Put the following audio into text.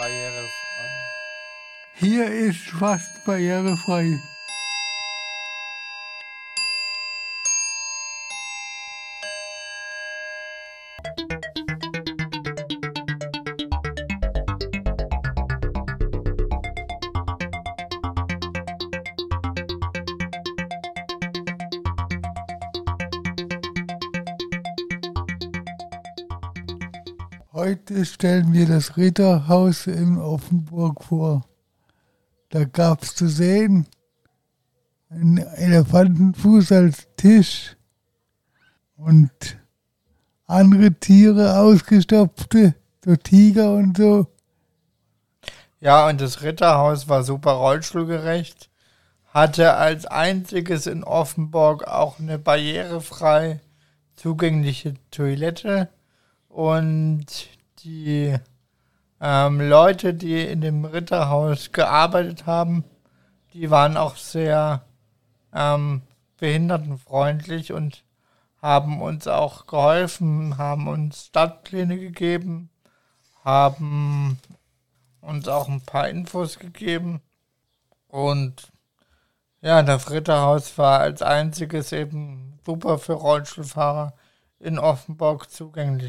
barrierefrei. Hier ist fast barrierefrei. Heute stellen wir das Ritterhaus in Offenburg vor. Da gab es zu sehen einen Elefantenfuß als Tisch und andere Tiere, ausgestopfte, so Tiger und so. Ja, und das Ritterhaus war super rollstuhlgerecht, hatte als einziges in Offenburg auch eine barrierefrei zugängliche Toilette und die ähm, Leute, die in dem Ritterhaus gearbeitet haben, die waren auch sehr ähm, behindertenfreundlich und haben uns auch geholfen, haben uns Stadtpläne gegeben, haben uns auch ein paar Infos gegeben. Und ja, das Ritterhaus war als einziges eben super für Rollstuhlfahrer in Offenburg zugänglich.